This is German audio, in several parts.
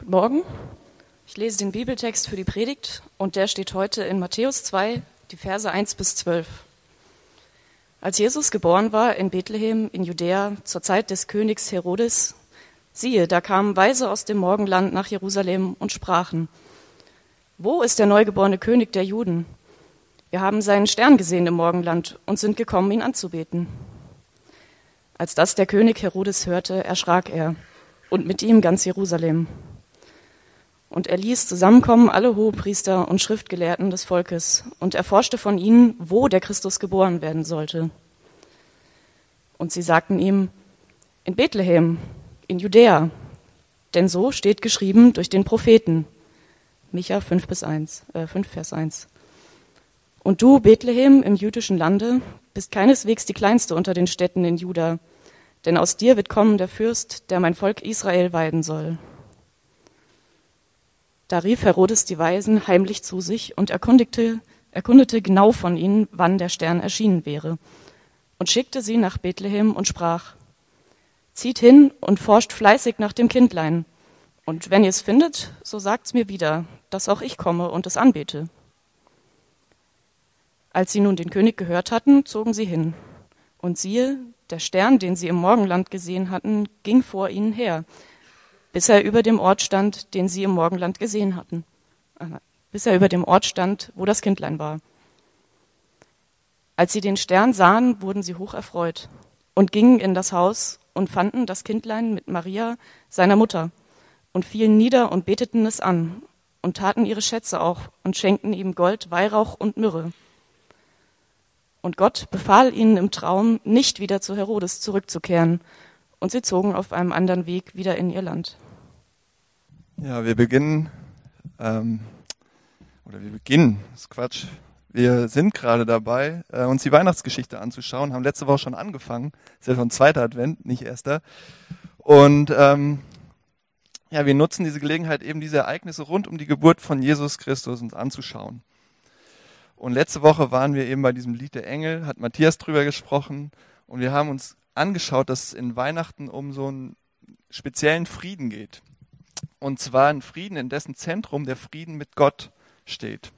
Guten Morgen. Ich lese den Bibeltext für die Predigt und der steht heute in Matthäus 2, die Verse 1 bis 12. Als Jesus geboren war in Bethlehem in Judäa zur Zeit des Königs Herodes, siehe, da kamen Weise aus dem Morgenland nach Jerusalem und sprachen, Wo ist der neugeborene König der Juden? Wir haben seinen Stern gesehen im Morgenland und sind gekommen, ihn anzubeten. Als das der König Herodes hörte, erschrak er und mit ihm ganz Jerusalem. Und er ließ zusammenkommen alle Hohepriester und Schriftgelehrten des Volkes und erforschte von ihnen, wo der Christus geboren werden sollte. Und sie sagten ihm, in Bethlehem, in Judäa, denn so steht geschrieben durch den Propheten. Micha 5 bis 1, äh, 5 Vers 1. Und du, Bethlehem im jüdischen Lande, bist keineswegs die kleinste unter den Städten in Juda, denn aus dir wird kommen der Fürst, der mein Volk Israel weiden soll. Da rief Herodes die Weisen heimlich zu sich und erkundigte, erkundete genau von ihnen, wann der Stern erschienen wäre, und schickte sie nach Bethlehem und sprach, Zieht hin und forscht fleißig nach dem Kindlein, und wenn ihr es findet, so sagt's mir wieder, dass auch ich komme und es anbete. Als sie nun den König gehört hatten, zogen sie hin. Und siehe, der Stern, den sie im Morgenland gesehen hatten, ging vor ihnen her, bis er über dem Ort stand, den sie im Morgenland gesehen hatten, bis er über dem Ort stand, wo das Kindlein war. Als sie den Stern sahen, wurden sie hoch erfreut und gingen in das Haus und fanden das Kindlein mit Maria, seiner Mutter, und fielen nieder und beteten es an und taten ihre Schätze auch und schenkten ihm Gold, Weihrauch und Myrrhe. Und Gott befahl ihnen im Traum, nicht wieder zu Herodes zurückzukehren, und sie zogen auf einem anderen Weg wieder in ihr Land. Ja, wir beginnen, ähm, oder wir beginnen, ist Quatsch. Wir sind gerade dabei, äh, uns die Weihnachtsgeschichte anzuschauen, haben letzte Woche schon angefangen. Ist ja schon zweiter Advent, nicht erster. Und ähm, ja, wir nutzen diese Gelegenheit, eben diese Ereignisse rund um die Geburt von Jesus Christus uns anzuschauen. Und letzte Woche waren wir eben bei diesem Lied der Engel, hat Matthias drüber gesprochen. Und wir haben uns angeschaut, dass es in Weihnachten um so einen speziellen Frieden geht. Und zwar ein Frieden, in dessen Zentrum der Frieden mit Gott steht.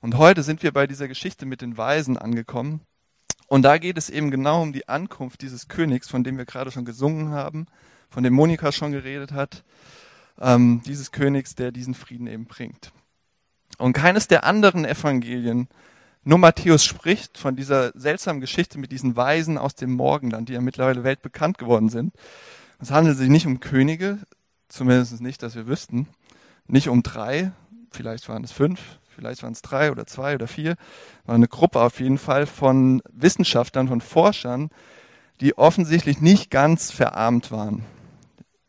Und heute sind wir bei dieser Geschichte mit den Weisen angekommen. Und da geht es eben genau um die Ankunft dieses Königs, von dem wir gerade schon gesungen haben, von dem Monika schon geredet hat, ähm, dieses Königs, der diesen Frieden eben bringt. Und keines der anderen Evangelien nur Matthäus spricht von dieser seltsamen Geschichte mit diesen Weisen aus dem Morgenland, die ja mittlerweile weltbekannt geworden sind. Es handelt sich nicht um Könige, zumindest nicht, dass wir wüssten, nicht um drei, vielleicht waren es fünf, vielleicht waren es drei oder zwei oder vier, war eine Gruppe auf jeden Fall von Wissenschaftlern, von Forschern, die offensichtlich nicht ganz verarmt waren,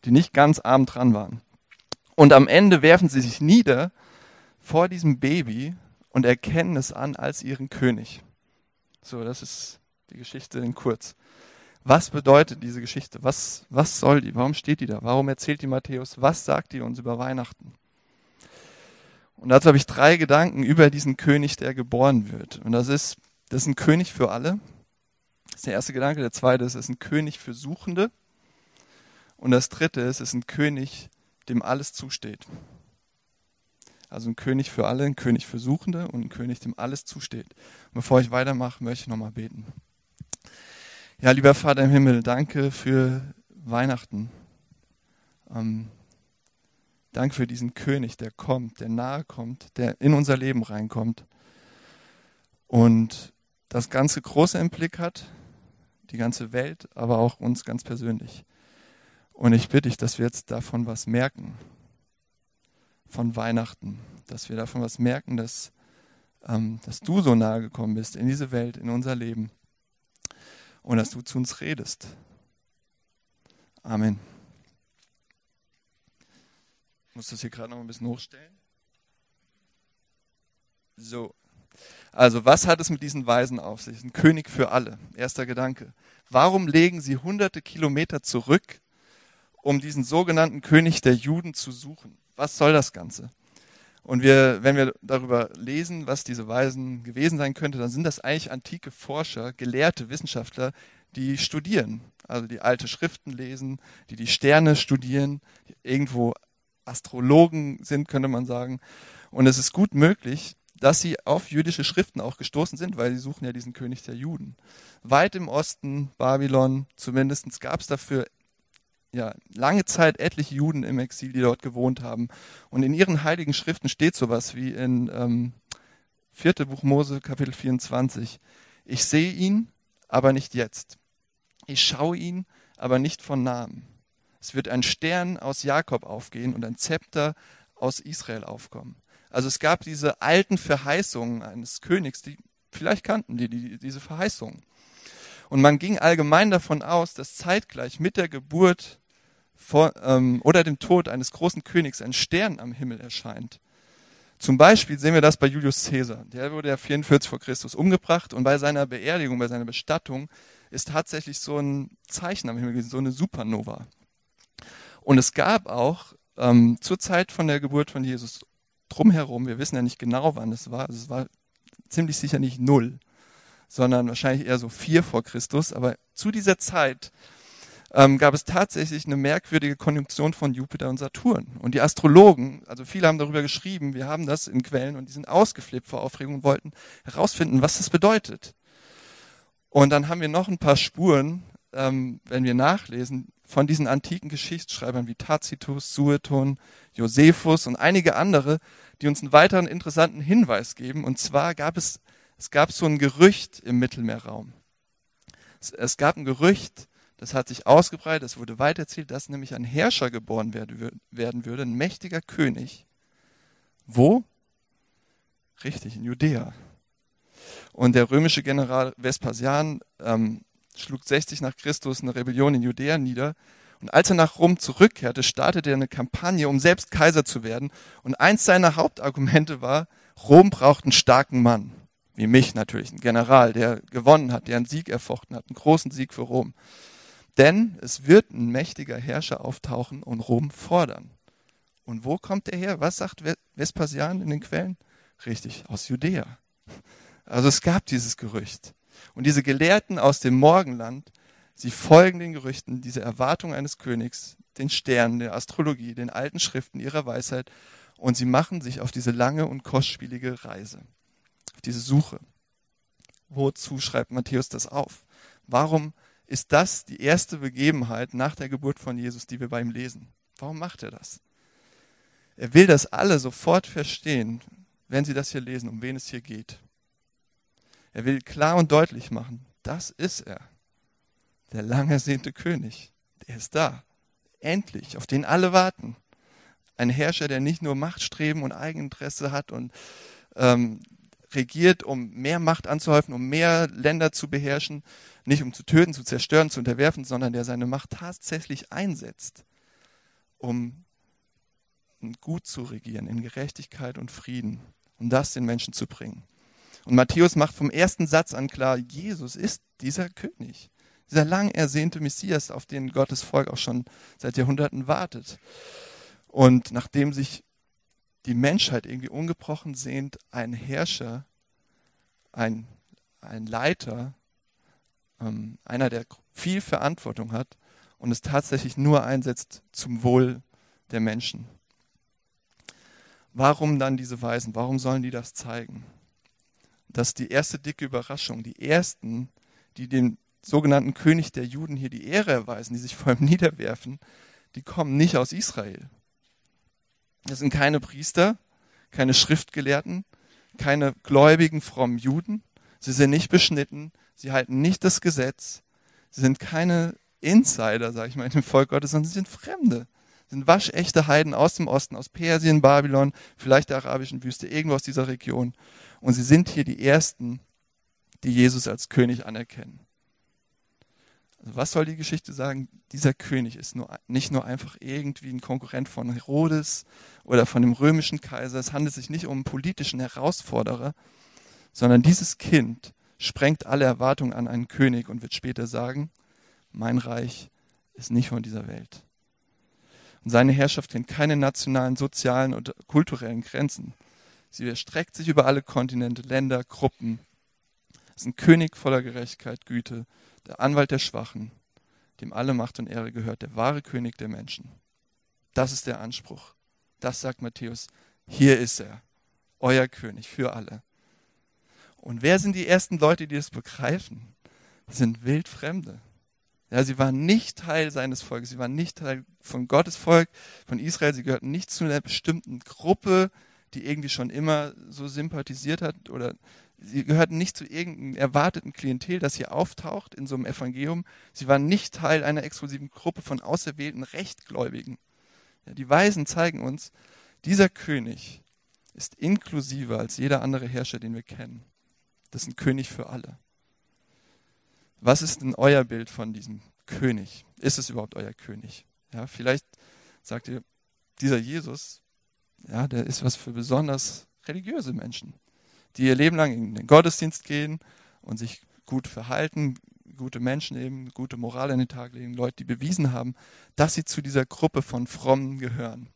die nicht ganz arm dran waren. Und am Ende werfen sie sich nieder vor diesem Baby und erkennen es an als ihren König. So, das ist die Geschichte in kurz. Was bedeutet diese Geschichte? Was, was soll die? Warum steht die da? Warum erzählt die Matthäus? Was sagt die uns über Weihnachten? Und dazu habe ich drei Gedanken über diesen König, der geboren wird. Und das ist, das ist ein König für alle. Das ist der erste Gedanke. Der zweite ist, es ist ein König für Suchende. Und das dritte ist, es ist ein König, dem alles zusteht. Also ein König für alle, ein König für Suchende und ein König, dem alles zusteht. Und bevor ich weitermache, möchte ich nochmal beten. Ja, lieber Vater im Himmel, danke für Weihnachten. Ähm, danke für diesen König, der kommt, der nahe kommt, der in unser Leben reinkommt und das ganze Große im Blick hat, die ganze Welt, aber auch uns ganz persönlich. Und ich bitte dich, dass wir jetzt davon was merken, von Weihnachten, dass wir davon was merken, dass, ähm, dass du so nahe gekommen bist in diese Welt, in unser Leben und dass du zu uns redest. Amen. Ich muss das hier gerade noch ein bisschen hochstellen. So. Also, was hat es mit diesen Weisen auf sich? Ein König für alle. Erster Gedanke. Warum legen sie hunderte Kilometer zurück, um diesen sogenannten König der Juden zu suchen? Was soll das Ganze? Und wir, wenn wir darüber lesen, was diese Weisen gewesen sein könnte, dann sind das eigentlich antike Forscher, gelehrte Wissenschaftler, die studieren, also die alte Schriften lesen, die die Sterne studieren, die irgendwo Astrologen sind, könnte man sagen. Und es ist gut möglich, dass sie auf jüdische Schriften auch gestoßen sind, weil sie suchen ja diesen König der Juden. Weit im Osten, Babylon zumindest, gab es dafür ja, lange Zeit etliche Juden im Exil, die dort gewohnt haben. Und in ihren heiligen Schriften steht sowas wie in ähm, 4. Buch Mose, Kapitel 24. Ich sehe ihn, aber nicht jetzt. Ich schaue ihn, aber nicht von Namen. Es wird ein Stern aus Jakob aufgehen und ein Zepter aus Israel aufkommen. Also es gab diese alten Verheißungen eines Königs, die vielleicht kannten die, die diese Verheißungen. Und man ging allgemein davon aus, dass zeitgleich mit der Geburt vor, ähm, oder dem Tod eines großen Königs ein Stern am Himmel erscheint. Zum Beispiel sehen wir das bei Julius Caesar. Der wurde ja 44 vor Christus umgebracht und bei seiner Beerdigung, bei seiner Bestattung ist tatsächlich so ein Zeichen am Himmel gewesen, so eine Supernova. Und es gab auch ähm, zur Zeit von der Geburt von Jesus drumherum, wir wissen ja nicht genau, wann es war, also es war ziemlich sicher nicht null, sondern wahrscheinlich eher so vier vor Christus, aber zu dieser Zeit ähm, gab es tatsächlich eine merkwürdige Konjunktion von Jupiter und Saturn. Und die Astrologen, also viele haben darüber geschrieben, wir haben das in Quellen und die sind ausgeflippt vor Aufregung und wollten herausfinden, was das bedeutet. Und dann haben wir noch ein paar Spuren, ähm, wenn wir nachlesen, von diesen antiken Geschichtsschreibern wie Tacitus, Sueton, Josephus und einige andere, die uns einen weiteren interessanten Hinweis geben. Und zwar gab es, es gab so ein Gerücht im Mittelmeerraum. Es, es gab ein Gerücht, das hat sich ausgebreitet, es wurde weitererzählt, dass nämlich ein Herrscher geboren werden würde, ein mächtiger König. Wo? Richtig, in Judäa. Und der römische General Vespasian ähm, schlug 60 nach Christus eine Rebellion in Judäa nieder. Und als er nach Rom zurückkehrte, startete er eine Kampagne, um selbst Kaiser zu werden. Und eins seiner Hauptargumente war, Rom braucht einen starken Mann. Wie mich natürlich, einen General, der gewonnen hat, der einen Sieg erfochten hat, einen großen Sieg für Rom. Denn es wird ein mächtiger Herrscher auftauchen und Rom fordern. Und wo kommt er her? Was sagt Vespasian in den Quellen? Richtig, aus Judäa. Also es gab dieses Gerücht. Und diese Gelehrten aus dem Morgenland, sie folgen den Gerüchten, diese Erwartung eines Königs, den Sternen, der Astrologie, den alten Schriften ihrer Weisheit und sie machen sich auf diese lange und kostspielige Reise, auf diese Suche. Wozu schreibt Matthäus das auf? Warum ist das die erste Begebenheit nach der Geburt von Jesus, die wir bei ihm lesen. Warum macht er das? Er will, dass alle sofort verstehen, wenn sie das hier lesen, um wen es hier geht. Er will klar und deutlich machen, das ist er, der lang ersehnte König. Der ist da, endlich, auf den alle warten. Ein Herrscher, der nicht nur Machtstreben und Eigeninteresse hat und ähm, regiert, um mehr Macht anzuhäufen, um mehr Länder zu beherrschen, nicht um zu töten, zu zerstören, zu unterwerfen, sondern der seine Macht tatsächlich einsetzt, um gut zu regieren, in Gerechtigkeit und Frieden, um das den Menschen zu bringen. Und Matthäus macht vom ersten Satz an klar, Jesus ist dieser König, dieser lang ersehnte Messias, auf den Gottes Volk auch schon seit Jahrhunderten wartet. Und nachdem sich die Menschheit irgendwie ungebrochen sehnt, ein Herrscher, ein, ein Leiter, ähm, einer, der viel Verantwortung hat und es tatsächlich nur einsetzt zum Wohl der Menschen. Warum dann diese Weisen? Warum sollen die das zeigen? Das ist die erste dicke Überraschung. Die ersten, die dem sogenannten König der Juden hier die Ehre erweisen, die sich vor ihm niederwerfen, die kommen nicht aus Israel. Das sind keine Priester, keine Schriftgelehrten, keine gläubigen, frommen Juden. Sie sind nicht beschnitten, sie halten nicht das Gesetz. Sie sind keine Insider, sage ich mal, in dem Volk Gottes, sondern sie sind Fremde. Sie sind waschechte Heiden aus dem Osten, aus Persien, Babylon, vielleicht der arabischen Wüste, irgendwo aus dieser Region. Und sie sind hier die Ersten, die Jesus als König anerkennen. Was soll die Geschichte sagen? Dieser König ist nur, nicht nur einfach irgendwie ein Konkurrent von Herodes oder von dem römischen Kaiser. Es handelt sich nicht um einen politischen Herausforderer, sondern dieses Kind sprengt alle Erwartungen an einen König und wird später sagen, mein Reich ist nicht von dieser Welt. Und seine Herrschaft kennt keine nationalen, sozialen oder kulturellen Grenzen. Sie erstreckt sich über alle Kontinente, Länder, Gruppen. Es ist ein König voller Gerechtigkeit, Güte, der Anwalt der Schwachen, dem alle Macht und Ehre gehört, der wahre König der Menschen. Das ist der Anspruch Das sagt Matthäus. Hier ist er, euer König für alle. Und wer sind die ersten Leute, die das begreifen? Das sind Wildfremde. Ja, sie waren nicht Teil seines Volkes, sie waren nicht Teil von Gottes Volk, von Israel, sie gehörten nicht zu einer bestimmten Gruppe, die irgendwie schon immer so sympathisiert hat oder sie gehörten nicht zu irgendeinem erwarteten Klientel, das hier auftaucht in so einem Evangelium. Sie waren nicht Teil einer exklusiven Gruppe von auserwählten Rechtgläubigen. Ja, die Weisen zeigen uns, dieser König ist inklusiver als jeder andere Herrscher, den wir kennen. Das ist ein König für alle. Was ist denn euer Bild von diesem König? Ist es überhaupt euer König? Ja, vielleicht sagt ihr, dieser Jesus, ja, der ist was für besonders religiöse Menschen, die ihr Leben lang in den Gottesdienst gehen und sich gut verhalten, gute Menschen eben, gute Moral an den Tag legen, Leute, die bewiesen haben, dass sie zu dieser Gruppe von Frommen gehören.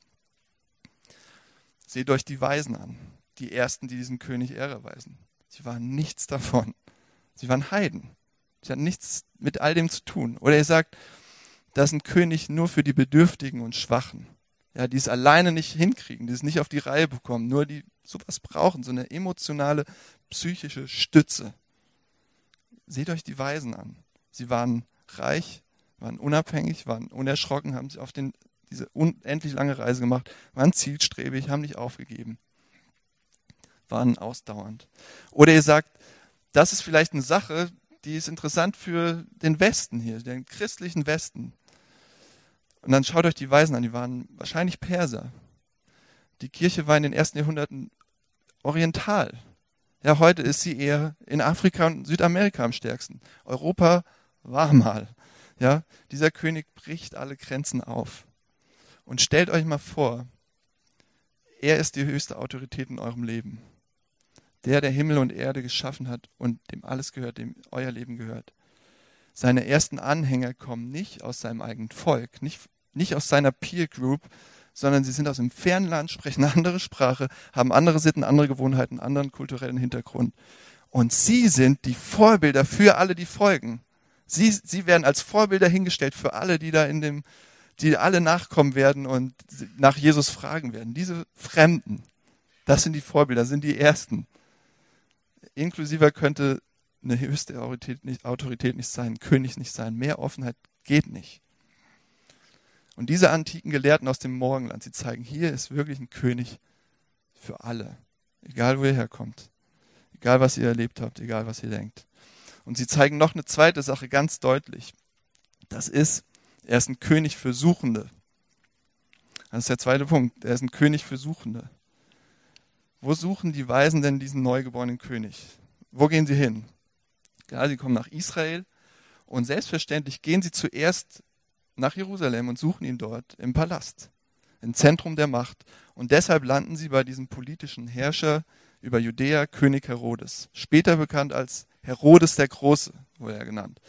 Seht euch die Weisen an, die ersten, die diesen König Ehre weisen. Sie waren nichts davon. Sie waren Heiden. Sie hatten nichts mit all dem zu tun. Oder er sagt, das ist ein König nur für die Bedürftigen und Schwachen. Ja, die es alleine nicht hinkriegen, die es nicht auf die Reihe bekommen, nur die sowas brauchen, so eine emotionale, psychische Stütze. Seht euch die Weisen an. Sie waren reich, waren unabhängig, waren unerschrocken, haben sich auf den, diese unendlich lange Reise gemacht, waren zielstrebig, haben nicht aufgegeben, waren ausdauernd. Oder ihr sagt, das ist vielleicht eine Sache, die ist interessant für den Westen hier, den christlichen Westen. Und dann schaut euch die Weisen an, die waren wahrscheinlich Perser. Die Kirche war in den ersten Jahrhunderten oriental. Ja, heute ist sie eher in Afrika und Südamerika am stärksten. Europa war mal. Ja, dieser König bricht alle Grenzen auf. Und stellt euch mal vor, er ist die höchste Autorität in eurem Leben der, der Himmel und Erde geschaffen hat und dem alles gehört, dem euer Leben gehört. Seine ersten Anhänger kommen nicht aus seinem eigenen Volk, nicht, nicht aus seiner Peer Group, sondern sie sind aus dem fernen Land, sprechen eine andere Sprache, haben andere Sitten, andere Gewohnheiten, anderen kulturellen Hintergrund. Und sie sind die Vorbilder für alle, die folgen. Sie, sie werden als Vorbilder hingestellt für alle, die da in dem, die alle nachkommen werden und nach Jesus fragen werden. Diese Fremden, das sind die Vorbilder, sind die Ersten inklusiver könnte eine höchste Autorität nicht, Autorität nicht sein, König nicht sein. Mehr Offenheit geht nicht. Und diese antiken Gelehrten aus dem Morgenland, sie zeigen, hier ist wirklich ein König für alle. Egal, wo ihr herkommt. Egal, was ihr erlebt habt, egal, was ihr denkt. Und sie zeigen noch eine zweite Sache ganz deutlich. Das ist, er ist ein König für Suchende. Das ist der zweite Punkt. Er ist ein König für Suchende. Wo suchen die Weisen denn diesen neugeborenen König? Wo gehen sie hin? Ja, sie kommen nach Israel und selbstverständlich gehen sie zuerst nach Jerusalem und suchen ihn dort im Palast, im Zentrum der Macht. Und deshalb landen sie bei diesem politischen Herrscher über Judäa, König Herodes, später bekannt als Herodes der Große, wurde er genannt.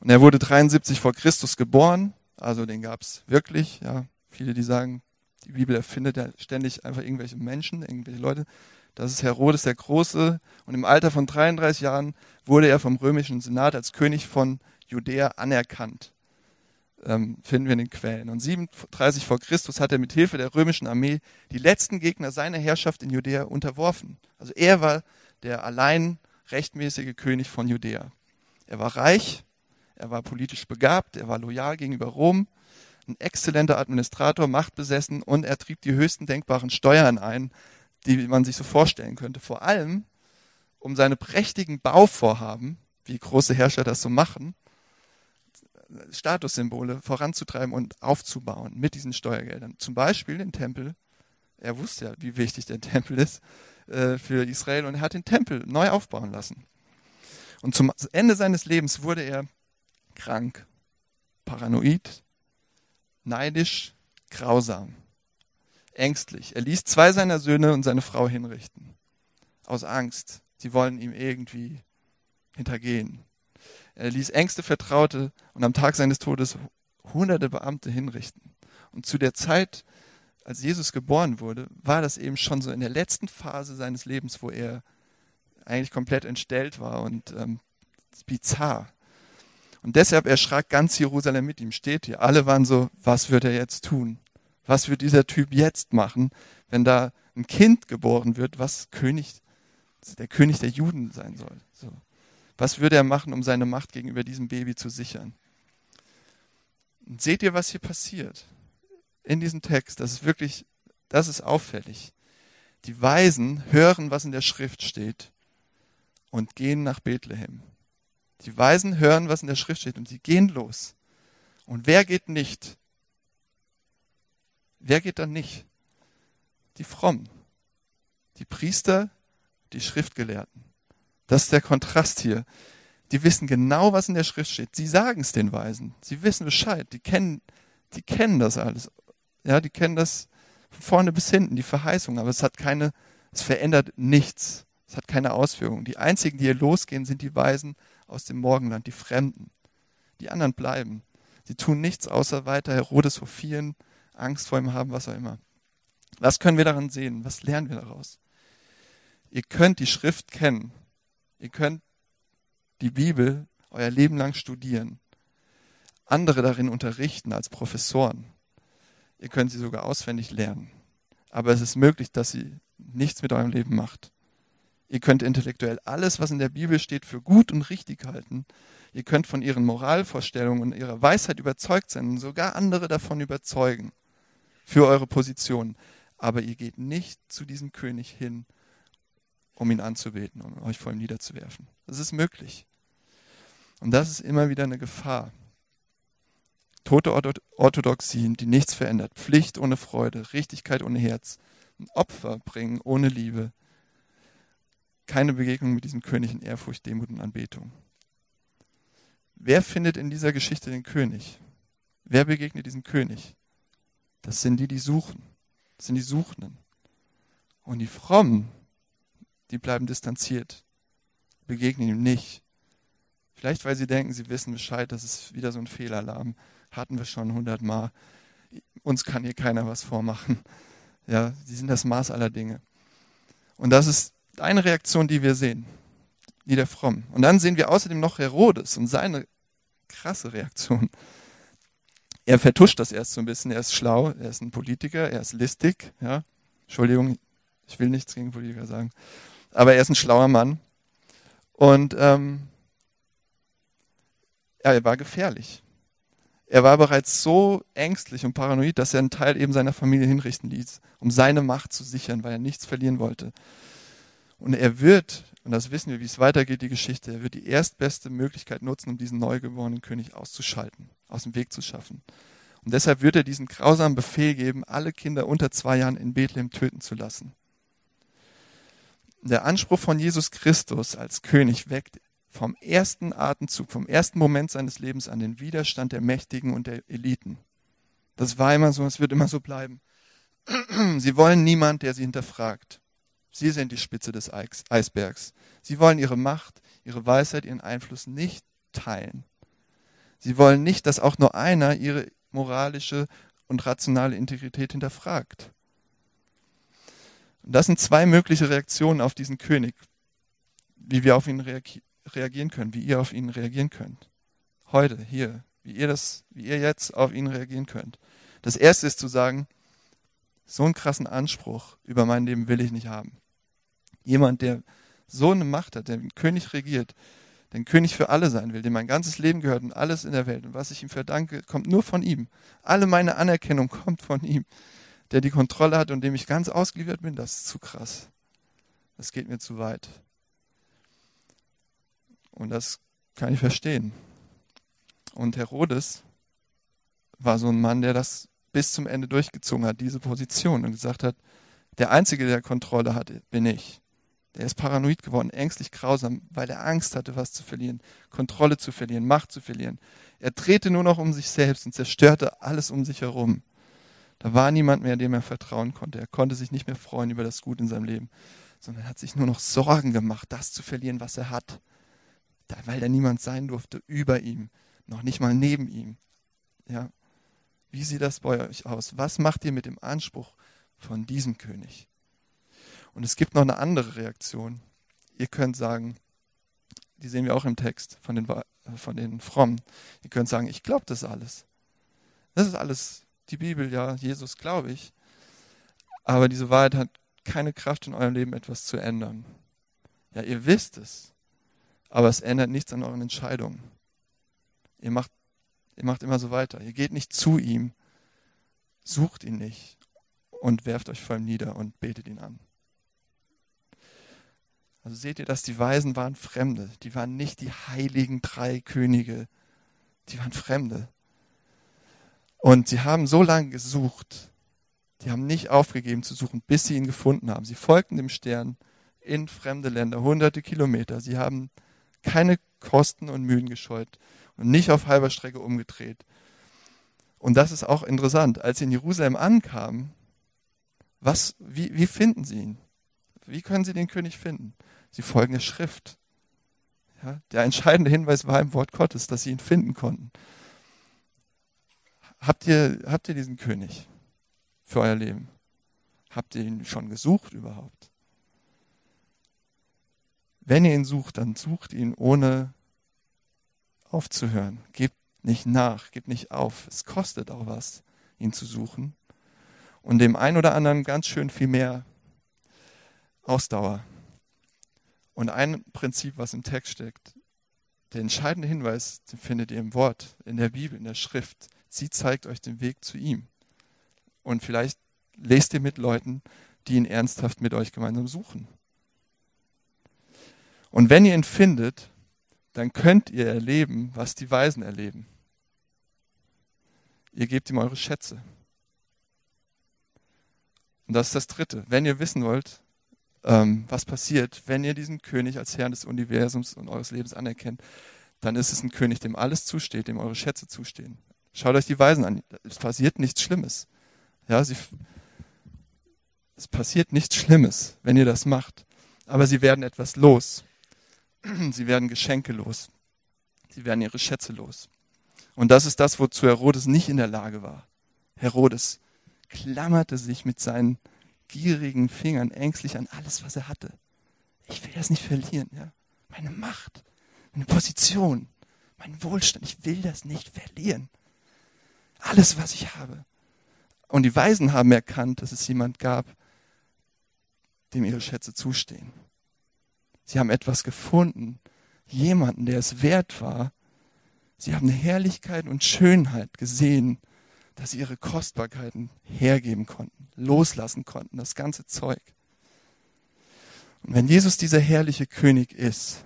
Und er wurde 73 vor Christus geboren, also den gab es wirklich. Ja, viele, die sagen, die Bibel erfindet ja ständig einfach irgendwelche Menschen, irgendwelche Leute. Das ist Herodes der Große. Und im Alter von 33 Jahren wurde er vom römischen Senat als König von Judäa anerkannt. Ähm, finden wir in den Quellen. Und 37 vor Christus hat er mit Hilfe der römischen Armee die letzten Gegner seiner Herrschaft in Judäa unterworfen. Also er war der allein rechtmäßige König von Judäa. Er war reich, er war politisch begabt, er war loyal gegenüber Rom ein exzellenter Administrator, machtbesessen und er trieb die höchsten denkbaren Steuern ein, die man sich so vorstellen könnte. Vor allem, um seine prächtigen Bauvorhaben, wie große Herrscher das so machen, Statussymbole voranzutreiben und aufzubauen mit diesen Steuergeldern. Zum Beispiel den Tempel. Er wusste ja, wie wichtig der Tempel ist äh, für Israel und er hat den Tempel neu aufbauen lassen. Und zum Ende seines Lebens wurde er krank, paranoid, neidisch, grausam, ängstlich. Er ließ zwei seiner Söhne und seine Frau hinrichten. Aus Angst. Sie wollen ihm irgendwie hintergehen. Er ließ engste Vertraute und am Tag seines Todes hunderte Beamte hinrichten. Und zu der Zeit, als Jesus geboren wurde, war das eben schon so in der letzten Phase seines Lebens, wo er eigentlich komplett entstellt war und ähm, bizarr. Und deshalb erschrak ganz Jerusalem mit ihm, steht hier. Alle waren so, was wird er jetzt tun? Was wird dieser Typ jetzt machen, wenn da ein Kind geboren wird, was König, der König der Juden sein soll? So. Was würde er machen, um seine Macht gegenüber diesem Baby zu sichern? Und seht ihr, was hier passiert? In diesem Text, das ist wirklich, das ist auffällig. Die Weisen hören, was in der Schrift steht und gehen nach Bethlehem. Die Weisen hören, was in der Schrift steht und sie gehen los. Und wer geht nicht? Wer geht dann nicht? Die Frommen, die Priester, die Schriftgelehrten. Das ist der Kontrast hier. Die wissen genau, was in der Schrift steht. Sie sagen es den Weisen. Sie wissen Bescheid. Die kennen, die kennen das alles. Ja, die kennen das von vorne bis hinten, die Verheißung. Aber es hat keine, es verändert nichts. Es hat keine Auswirkungen. Die einzigen, die hier losgehen, sind die Weisen aus dem Morgenland, die Fremden. Die anderen bleiben. Sie tun nichts, außer weiter Herodes hofieren, Angst vor ihm haben, was auch immer. Was können wir daran sehen? Was lernen wir daraus? Ihr könnt die Schrift kennen. Ihr könnt die Bibel euer Leben lang studieren. Andere darin unterrichten als Professoren. Ihr könnt sie sogar auswendig lernen. Aber es ist möglich, dass sie nichts mit eurem Leben macht. Ihr könnt intellektuell alles, was in der Bibel steht, für gut und richtig halten. Ihr könnt von ihren Moralvorstellungen und ihrer Weisheit überzeugt sein und sogar andere davon überzeugen für eure Position. Aber ihr geht nicht zu diesem König hin, um ihn anzubeten, um euch vor ihm niederzuwerfen. Das ist möglich. Und das ist immer wieder eine Gefahr. Tote Orthodoxien, die nichts verändert, Pflicht ohne Freude, Richtigkeit ohne Herz, ein Opfer bringen ohne Liebe, keine Begegnung mit diesem König in Ehrfurcht, Demut und Anbetung. Wer findet in dieser Geschichte den König? Wer begegnet diesem König? Das sind die, die suchen. Das sind die Suchenden. Und die Frommen, die bleiben distanziert, begegnen ihm nicht. Vielleicht, weil sie denken, sie wissen Bescheid, das ist wieder so ein Fehlalarm. Hatten wir schon hundertmal. Uns kann hier keiner was vormachen. Ja, sie sind das Maß aller Dinge. Und das ist eine Reaktion, die wir sehen, die der Fromm. Und dann sehen wir außerdem noch Herodes und seine krasse Reaktion. Er vertuscht das erst so ein bisschen. Er ist schlau, er ist ein Politiker, er ist listig. Ja? Entschuldigung, ich will nichts gegen Politiker sagen. Aber er ist ein schlauer Mann. Und ähm, er war gefährlich. Er war bereits so ängstlich und paranoid, dass er einen Teil eben seiner Familie hinrichten ließ, um seine Macht zu sichern, weil er nichts verlieren wollte. Und er wird, und das wissen wir, wie es weitergeht, die Geschichte, er wird die erstbeste Möglichkeit nutzen, um diesen neugeborenen König auszuschalten, aus dem Weg zu schaffen. Und deshalb wird er diesen grausamen Befehl geben, alle Kinder unter zwei Jahren in Bethlehem töten zu lassen. Der Anspruch von Jesus Christus als König weckt vom ersten Atemzug, vom ersten Moment seines Lebens an den Widerstand der Mächtigen und der Eliten. Das war immer so, es wird immer so bleiben. Sie wollen niemand, der sie hinterfragt. Sie sind die Spitze des Eisbergs. Sie wollen ihre Macht, ihre Weisheit, ihren Einfluss nicht teilen. Sie wollen nicht, dass auch nur einer ihre moralische und rationale Integrität hinterfragt. Und das sind zwei mögliche Reaktionen auf diesen König, wie wir auf ihn reagieren können, wie ihr auf ihn reagieren könnt. Heute, hier, wie ihr das, wie ihr jetzt auf ihn reagieren könnt. Das erste ist zu sagen, so einen krassen Anspruch über mein Leben will ich nicht haben. Jemand, der so eine Macht hat, der den König regiert, den König für alle sein will, dem mein ganzes Leben gehört und alles in der Welt und was ich ihm verdanke, kommt nur von ihm. Alle meine Anerkennung kommt von ihm, der die Kontrolle hat und dem ich ganz ausgeliefert bin, das ist zu krass. Das geht mir zu weit. Und das kann ich verstehen. Und Herodes war so ein Mann, der das bis zum Ende durchgezogen hat, diese Position und gesagt hat, der Einzige, der Kontrolle hat, bin ich. Der ist paranoid geworden, ängstlich grausam, weil er Angst hatte, was zu verlieren, Kontrolle zu verlieren, Macht zu verlieren. Er drehte nur noch um sich selbst und zerstörte alles um sich herum. Da war niemand mehr, dem er vertrauen konnte. Er konnte sich nicht mehr freuen über das Gut in seinem Leben, sondern hat sich nur noch Sorgen gemacht, das zu verlieren, was er hat. weil da niemand sein durfte über ihm, noch nicht mal neben ihm. Ja, wie sieht das bei euch aus? Was macht ihr mit dem Anspruch von diesem König? Und es gibt noch eine andere Reaktion. Ihr könnt sagen, die sehen wir auch im Text von den, von den Frommen. Ihr könnt sagen, ich glaube das alles. Das ist alles, die Bibel, ja, Jesus glaube ich. Aber diese Wahrheit hat keine Kraft in eurem Leben etwas zu ändern. Ja, ihr wisst es, aber es ändert nichts an euren Entscheidungen. Ihr macht, ihr macht immer so weiter. Ihr geht nicht zu ihm, sucht ihn nicht und werft euch vor ihm nieder und betet ihn an. Also seht ihr, dass die Weisen waren Fremde. Die waren nicht die heiligen drei Könige. Die waren Fremde. Und sie haben so lange gesucht. Die haben nicht aufgegeben zu suchen, bis sie ihn gefunden haben. Sie folgten dem Stern in fremde Länder, hunderte Kilometer. Sie haben keine Kosten und Mühen gescheut und nicht auf halber Strecke umgedreht. Und das ist auch interessant. Als sie in Jerusalem ankamen, was, wie, wie finden sie ihn? Wie können sie den König finden? Sie folgen der Schrift. Ja, der entscheidende Hinweis war im Wort Gottes, dass sie ihn finden konnten. Habt ihr, habt ihr diesen König für euer Leben? Habt ihr ihn schon gesucht überhaupt? Wenn ihr ihn sucht, dann sucht ihn ohne aufzuhören. Gebt nicht nach, gebt nicht auf. Es kostet auch was, ihn zu suchen. Und dem einen oder anderen ganz schön viel mehr Ausdauer. Und ein Prinzip, was im Text steckt, der entscheidende Hinweis, den findet ihr im Wort, in der Bibel, in der Schrift. Sie zeigt euch den Weg zu ihm. Und vielleicht lest ihr mit Leuten, die ihn ernsthaft mit euch gemeinsam suchen. Und wenn ihr ihn findet, dann könnt ihr erleben, was die Weisen erleben. Ihr gebt ihm eure Schätze. Und das ist das Dritte. Wenn ihr wissen wollt, ähm, was passiert, wenn ihr diesen König als Herrn des Universums und eures Lebens anerkennt, dann ist es ein König, dem alles zusteht, dem eure Schätze zustehen. Schaut euch die Weisen an. Es passiert nichts Schlimmes. Ja, sie, es passiert nichts Schlimmes, wenn ihr das macht. Aber sie werden etwas los. Sie werden Geschenke los. Sie werden ihre Schätze los. Und das ist das, wozu Herodes nicht in der Lage war. Herodes klammerte sich mit seinen gierigen Fingern ängstlich an alles, was er hatte. Ich will das nicht verlieren, ja. Meine Macht, meine Position, mein Wohlstand, ich will das nicht verlieren. Alles, was ich habe. Und die Weisen haben erkannt, dass es jemand gab, dem ihre Schätze zustehen. Sie haben etwas gefunden, jemanden, der es wert war. Sie haben Herrlichkeit und Schönheit gesehen, dass sie ihre Kostbarkeiten hergeben konnten, loslassen konnten, das ganze Zeug. Und wenn Jesus dieser herrliche König ist,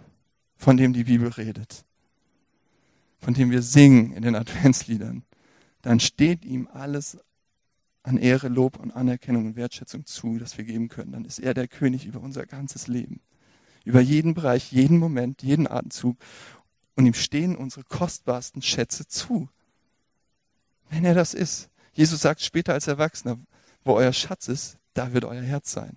von dem die Bibel redet, von dem wir singen in den Adventsliedern, dann steht ihm alles an Ehre, Lob und Anerkennung und Wertschätzung zu, das wir geben können. Dann ist er der König über unser ganzes Leben über jeden Bereich, jeden Moment, jeden Atemzug. Und ihm stehen unsere kostbarsten Schätze zu. Wenn er das ist. Jesus sagt später als Erwachsener, wo euer Schatz ist, da wird euer Herz sein.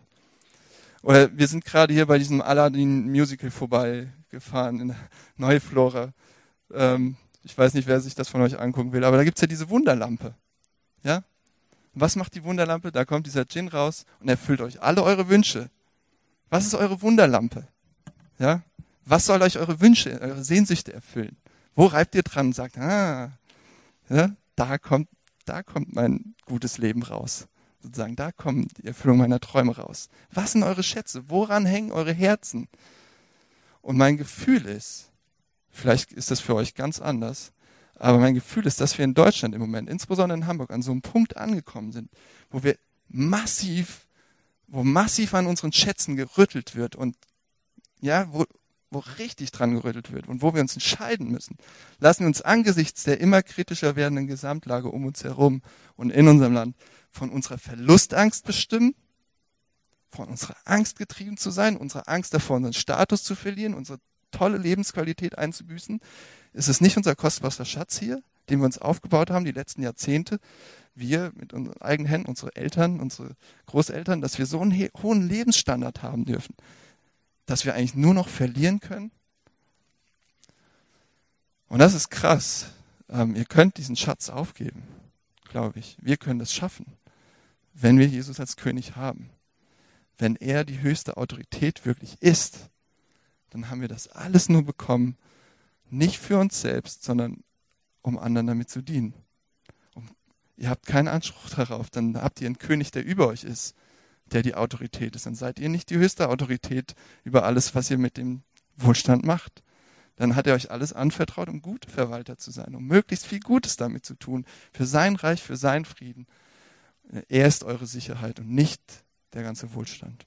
Oder wir sind gerade hier bei diesem Aladdin Musical vorbeigefahren in Neuflora. Ähm, ich weiß nicht, wer sich das von euch angucken will, aber da gibt's ja diese Wunderlampe. Ja? was macht die Wunderlampe? Da kommt dieser Djinn raus und erfüllt euch alle eure Wünsche. Was ist eure Wunderlampe? Ja? Was soll euch eure Wünsche, eure Sehnsüchte erfüllen? Wo reibt ihr dran und sagt, ah, ja, da kommt, da kommt mein gutes Leben raus. Sozusagen, da kommt die Erfüllung meiner Träume raus. Was sind eure Schätze? Woran hängen eure Herzen? Und mein Gefühl ist, vielleicht ist das für euch ganz anders, aber mein Gefühl ist, dass wir in Deutschland im Moment, insbesondere in Hamburg, an so einem Punkt angekommen sind, wo wir massiv, wo massiv an unseren Schätzen gerüttelt wird und ja, wo, wo richtig dran gerüttelt wird und wo wir uns entscheiden müssen, lassen wir uns angesichts der immer kritischer werdenden Gesamtlage um uns herum und in unserem Land von unserer Verlustangst bestimmen, von unserer Angst getrieben zu sein, unserer Angst davor, unseren Status zu verlieren, unsere tolle Lebensqualität einzubüßen. Ist es nicht unser kostbarster Schatz hier, den wir uns aufgebaut haben die letzten Jahrzehnte? Wir mit unseren eigenen Händen, unsere Eltern, unsere Großeltern, dass wir so einen hohen Lebensstandard haben dürfen, dass wir eigentlich nur noch verlieren können? Und das ist krass. Ähm, ihr könnt diesen Schatz aufgeben, glaube ich. Wir können das schaffen, wenn wir Jesus als König haben. Wenn er die höchste Autorität wirklich ist, dann haben wir das alles nur bekommen, nicht für uns selbst, sondern um anderen damit zu dienen. Um ihr habt keinen Anspruch darauf, dann habt ihr einen König, der über euch ist, der die Autorität ist. Dann seid ihr nicht die höchste Autorität über alles, was ihr mit dem Wohlstand macht. Dann hat er euch alles anvertraut, um gute Verwalter zu sein, um möglichst viel Gutes damit zu tun, für sein Reich, für seinen Frieden. Er ist eure Sicherheit und nicht der ganze Wohlstand.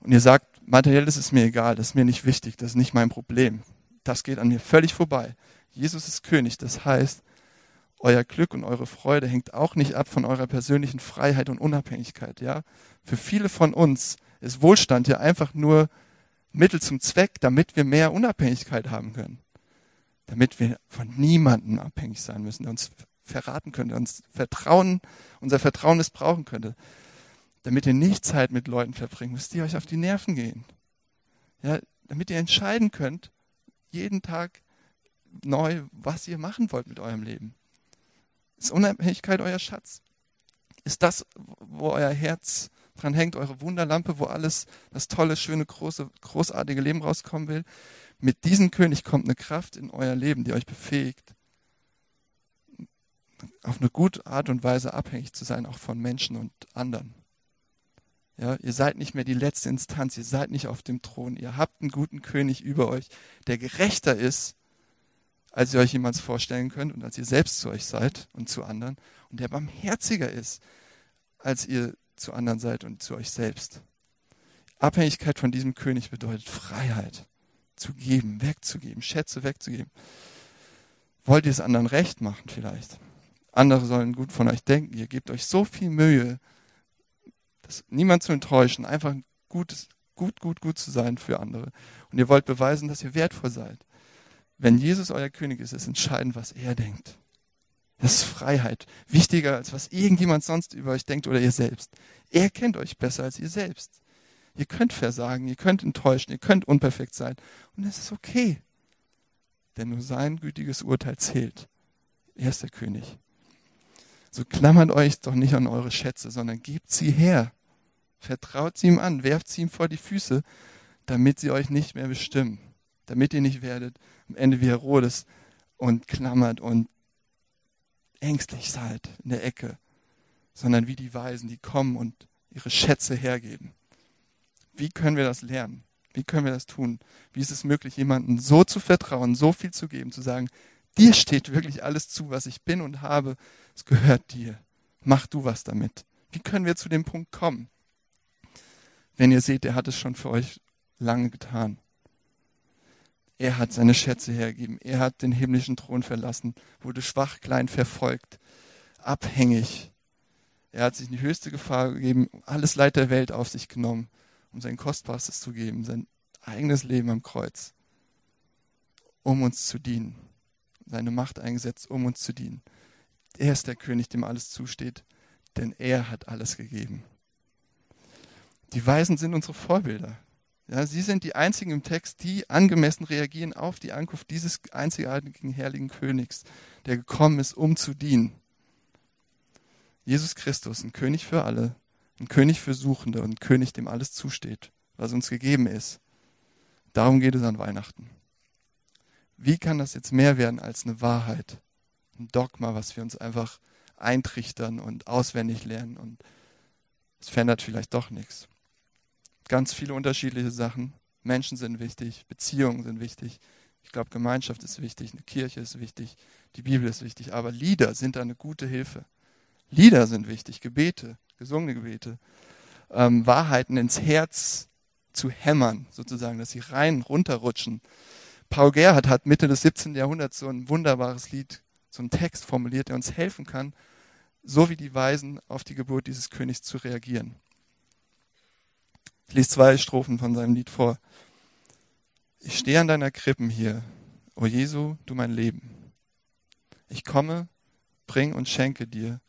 Und ihr sagt, materiell ist es mir egal, das ist mir nicht wichtig, das ist nicht mein Problem. Das geht an mir völlig vorbei. Jesus ist König, das heißt, euer Glück und eure Freude hängt auch nicht ab von eurer persönlichen Freiheit und Unabhängigkeit, ja? Für viele von uns ist Wohlstand ja einfach nur Mittel zum Zweck, damit wir mehr Unabhängigkeit haben können. Damit wir von niemandem abhängig sein müssen, der uns verraten könnte, uns Vertrauen, unser Vertrauen missbrauchen könnte. Damit ihr nicht Zeit mit Leuten verbringen müsst, die euch auf die Nerven gehen. Ja, damit ihr entscheiden könnt, jeden Tag neu, was ihr machen wollt mit eurem Leben. Ist Unabhängigkeit euer Schatz? Ist das, wo euer Herz dran hängt, eure Wunderlampe, wo alles das tolle, schöne, große, großartige Leben rauskommen will? Mit diesem König kommt eine Kraft in euer Leben, die euch befähigt, auf eine gute Art und Weise abhängig zu sein, auch von Menschen und anderen. Ja, ihr seid nicht mehr die letzte Instanz, ihr seid nicht auf dem Thron, ihr habt einen guten König über euch, der gerechter ist als ihr euch jemals vorstellen könnt und als ihr selbst zu euch seid und zu anderen und der barmherziger ist, als ihr zu anderen seid und zu euch selbst. Abhängigkeit von diesem König bedeutet Freiheit zu geben, wegzugeben, Schätze wegzugeben. Wollt ihr es anderen recht machen vielleicht? Andere sollen gut von euch denken. Ihr gebt euch so viel Mühe, das niemand zu enttäuschen, einfach gutes, gut, gut, gut zu sein für andere. Und ihr wollt beweisen, dass ihr wertvoll seid. Wenn Jesus euer König ist, ist entscheidend, was er denkt. Das ist Freiheit. Wichtiger als was irgendjemand sonst über euch denkt oder ihr selbst. Er kennt euch besser als ihr selbst. Ihr könnt versagen, ihr könnt enttäuschen, ihr könnt unperfekt sein. Und es ist okay. Denn nur sein gütiges Urteil zählt. Er ist der König. So klammert euch doch nicht an eure Schätze, sondern gebt sie her. Vertraut sie ihm an, werft sie ihm vor die Füße, damit sie euch nicht mehr bestimmen damit ihr nicht werdet am Ende wie Herodes und klammert und ängstlich seid in der Ecke, sondern wie die Weisen, die kommen und ihre Schätze hergeben. Wie können wir das lernen? Wie können wir das tun? Wie ist es möglich, jemandem so zu vertrauen, so viel zu geben, zu sagen, dir steht wirklich alles zu, was ich bin und habe, es gehört dir. Mach du was damit. Wie können wir zu dem Punkt kommen? Wenn ihr seht, er hat es schon für euch lange getan. Er hat seine Schätze hergegeben. Er hat den himmlischen Thron verlassen, wurde schwach, klein, verfolgt, abhängig. Er hat sich in die höchste Gefahr gegeben, alles Leid der Welt auf sich genommen, um sein Kostbarstes zu geben, sein eigenes Leben am Kreuz, um uns zu dienen. Seine Macht eingesetzt, um uns zu dienen. Er ist der König, dem alles zusteht, denn er hat alles gegeben. Die Weisen sind unsere Vorbilder. Ja, sie sind die einzigen im Text, die angemessen reagieren auf die Ankunft dieses einzigartigen, herrlichen Königs, der gekommen ist, um zu dienen. Jesus Christus, ein König für alle, ein König für Suchende und ein König, dem alles zusteht, was uns gegeben ist. Darum geht es an Weihnachten. Wie kann das jetzt mehr werden als eine Wahrheit, ein Dogma, was wir uns einfach eintrichtern und auswendig lernen und es verändert vielleicht doch nichts ganz viele unterschiedliche Sachen. Menschen sind wichtig, Beziehungen sind wichtig. Ich glaube, Gemeinschaft ist wichtig, eine Kirche ist wichtig, die Bibel ist wichtig, aber Lieder sind da eine gute Hilfe. Lieder sind wichtig, Gebete, gesungene Gebete, ähm, Wahrheiten ins Herz zu hämmern, sozusagen, dass sie rein runterrutschen. Paul Gerhardt hat Mitte des 17. Jahrhunderts so ein wunderbares Lied, so einen Text formuliert, der uns helfen kann, so wie die Weisen auf die Geburt dieses Königs zu reagieren. Ich lese zwei Strophen von seinem Lied vor. Ich stehe an deiner Krippen hier, o Jesu, du mein Leben. Ich komme, bring und schenke dir,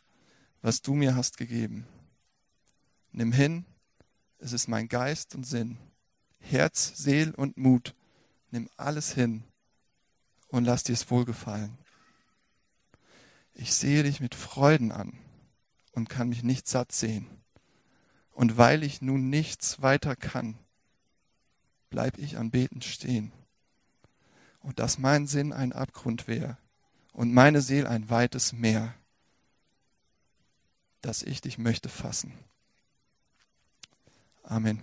was du mir hast gegeben. Nimm hin, es ist mein Geist und Sinn, Herz, Seel und Mut. Nimm alles hin und lass dir es wohlgefallen. Ich sehe dich mit Freuden an und kann mich nicht satt sehen. Und weil ich nun nichts weiter kann, bleib ich am Beten stehen. Und dass mein Sinn ein Abgrund wäre und meine Seele ein weites Meer, dass ich dich möchte fassen. Amen.